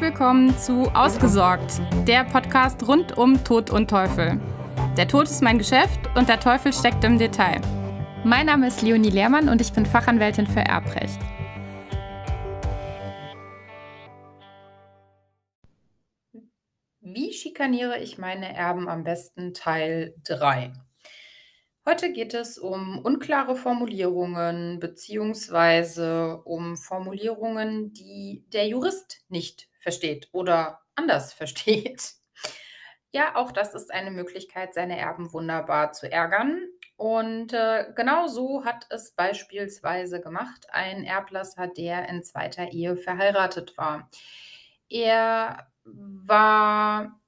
Willkommen zu Ausgesorgt, der Podcast rund um Tod und Teufel. Der Tod ist mein Geschäft und der Teufel steckt im Detail. Mein Name ist Leonie Lehrmann und ich bin Fachanwältin für Erbrecht. Wie schikaniere ich meine Erben am besten Teil 3? Heute geht es um unklare Formulierungen beziehungsweise um Formulierungen, die der Jurist nicht versteht oder anders versteht. Ja, auch das ist eine Möglichkeit, seine Erben wunderbar zu ärgern. Und äh, genau so hat es beispielsweise gemacht ein Erblasser, der in zweiter Ehe verheiratet war. Er war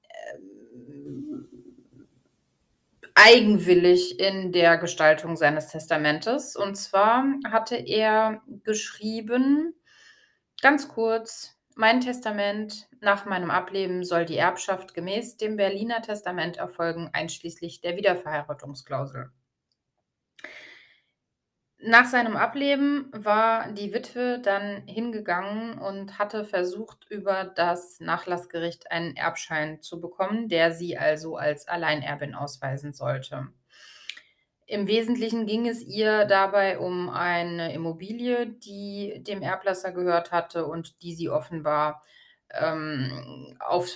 eigenwillig in der Gestaltung seines Testamentes. Und zwar hatte er geschrieben, ganz kurz, mein Testament nach meinem Ableben soll die Erbschaft gemäß dem Berliner Testament erfolgen, einschließlich der Wiederverheiratungsklausel. Nach seinem Ableben war die Witwe dann hingegangen und hatte versucht, über das Nachlassgericht einen Erbschein zu bekommen, der sie also als Alleinerbin ausweisen sollte. Im Wesentlichen ging es ihr dabei um eine Immobilie, die dem Erblasser gehört hatte und die sie offenbar ähm, auf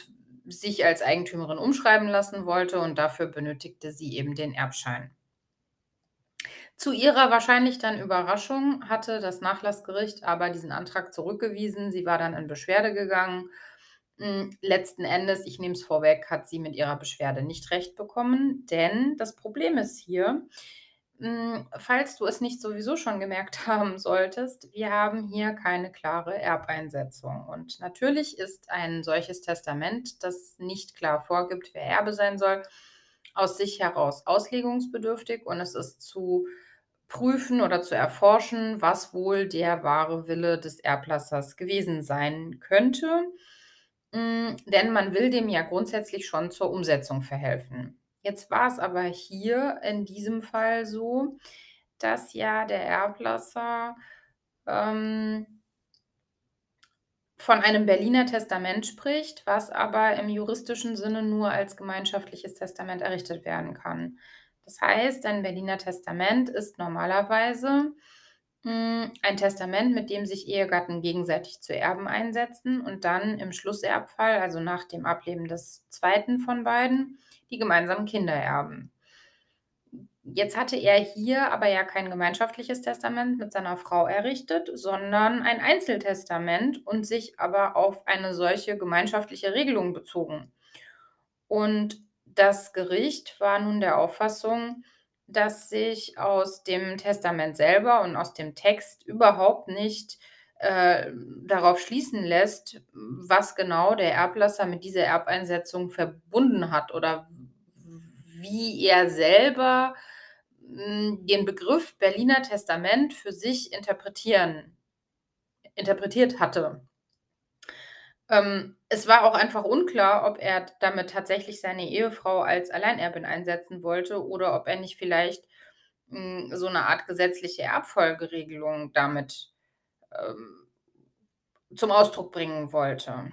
sich als Eigentümerin umschreiben lassen wollte und dafür benötigte sie eben den Erbschein. Zu ihrer wahrscheinlich dann Überraschung hatte das Nachlassgericht aber diesen Antrag zurückgewiesen. Sie war dann in Beschwerde gegangen. Hm, letzten Endes, ich nehme es vorweg, hat sie mit ihrer Beschwerde nicht recht bekommen, denn das Problem ist hier, hm, falls du es nicht sowieso schon gemerkt haben solltest, wir haben hier keine klare Erbeinsetzung. Und natürlich ist ein solches Testament, das nicht klar vorgibt, wer Erbe sein soll, aus sich heraus auslegungsbedürftig und es ist zu prüfen oder zu erforschen, was wohl der wahre Wille des Erblassers gewesen sein könnte. Hm, denn man will dem ja grundsätzlich schon zur Umsetzung verhelfen. Jetzt war es aber hier in diesem Fall so, dass ja der Erblasser ähm, von einem Berliner Testament spricht, was aber im juristischen Sinne nur als gemeinschaftliches Testament errichtet werden kann. Das heißt, ein Berliner Testament ist normalerweise hm, ein Testament, mit dem sich Ehegatten gegenseitig zu Erben einsetzen und dann im Schlusserbfall, also nach dem Ableben des zweiten von beiden, die gemeinsamen Kinder erben. Jetzt hatte er hier aber ja kein gemeinschaftliches Testament mit seiner Frau errichtet, sondern ein Einzeltestament und sich aber auf eine solche gemeinschaftliche Regelung bezogen. Und das Gericht war nun der Auffassung, dass sich aus dem Testament selber und aus dem Text überhaupt nicht äh, darauf schließen lässt, was genau der Erblasser mit dieser Erbeinsetzung verbunden hat oder wie er selber den Begriff Berliner Testament für sich interpretieren, interpretiert hatte. Ähm, es war auch einfach unklar, ob er damit tatsächlich seine Ehefrau als Alleinerbin einsetzen wollte oder ob er nicht vielleicht hm, so eine Art gesetzliche Erbfolgeregelung damit ähm, zum Ausdruck bringen wollte.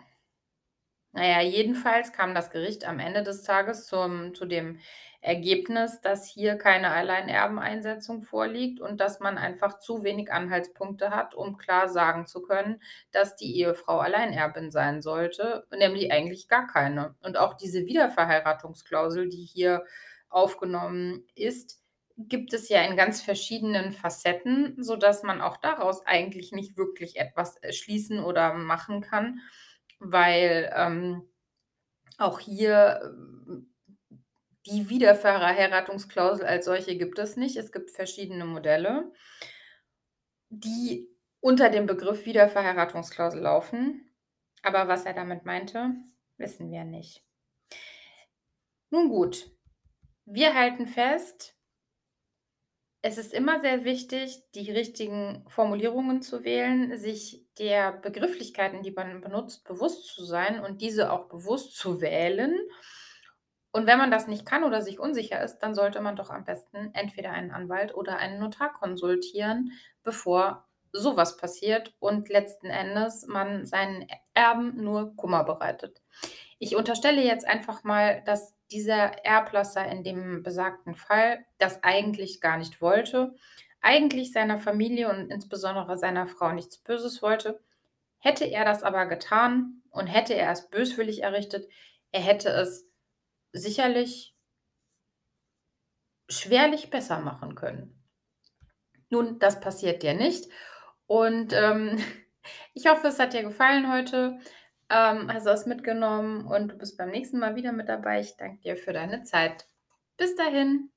Naja, jedenfalls kam das Gericht am Ende des Tages zum, zu dem Ergebnis, dass hier keine Alleinerbeneinsetzung vorliegt und dass man einfach zu wenig Anhaltspunkte hat, um klar sagen zu können, dass die Ehefrau Alleinerbin sein sollte, nämlich eigentlich gar keine. Und auch diese Wiederverheiratungsklausel, die hier aufgenommen ist, gibt es ja in ganz verschiedenen Facetten, sodass man auch daraus eigentlich nicht wirklich etwas schließen oder machen kann, weil ähm, auch hier die Wiederverheiratungsklausel als solche gibt es nicht. Es gibt verschiedene Modelle, die unter dem Begriff Wiederverheiratungsklausel laufen. Aber was er damit meinte, wissen wir nicht. Nun gut, wir halten fest, es ist immer sehr wichtig, die richtigen Formulierungen zu wählen, sich der Begrifflichkeiten, die man benutzt, bewusst zu sein und diese auch bewusst zu wählen und wenn man das nicht kann oder sich unsicher ist, dann sollte man doch am besten entweder einen Anwalt oder einen Notar konsultieren, bevor sowas passiert und letzten Endes man seinen Erben nur Kummer bereitet. Ich unterstelle jetzt einfach mal, dass dieser Erblasser in dem besagten Fall das eigentlich gar nicht wollte, eigentlich seiner Familie und insbesondere seiner Frau nichts Böses wollte. Hätte er das aber getan und hätte er es böswillig errichtet, er hätte es sicherlich schwerlich besser machen können. Nun, das passiert dir nicht. Und ähm, ich hoffe, es hat dir gefallen heute. Ähm, hast du was mitgenommen und du bist beim nächsten Mal wieder mit dabei. Ich danke dir für deine Zeit. Bis dahin.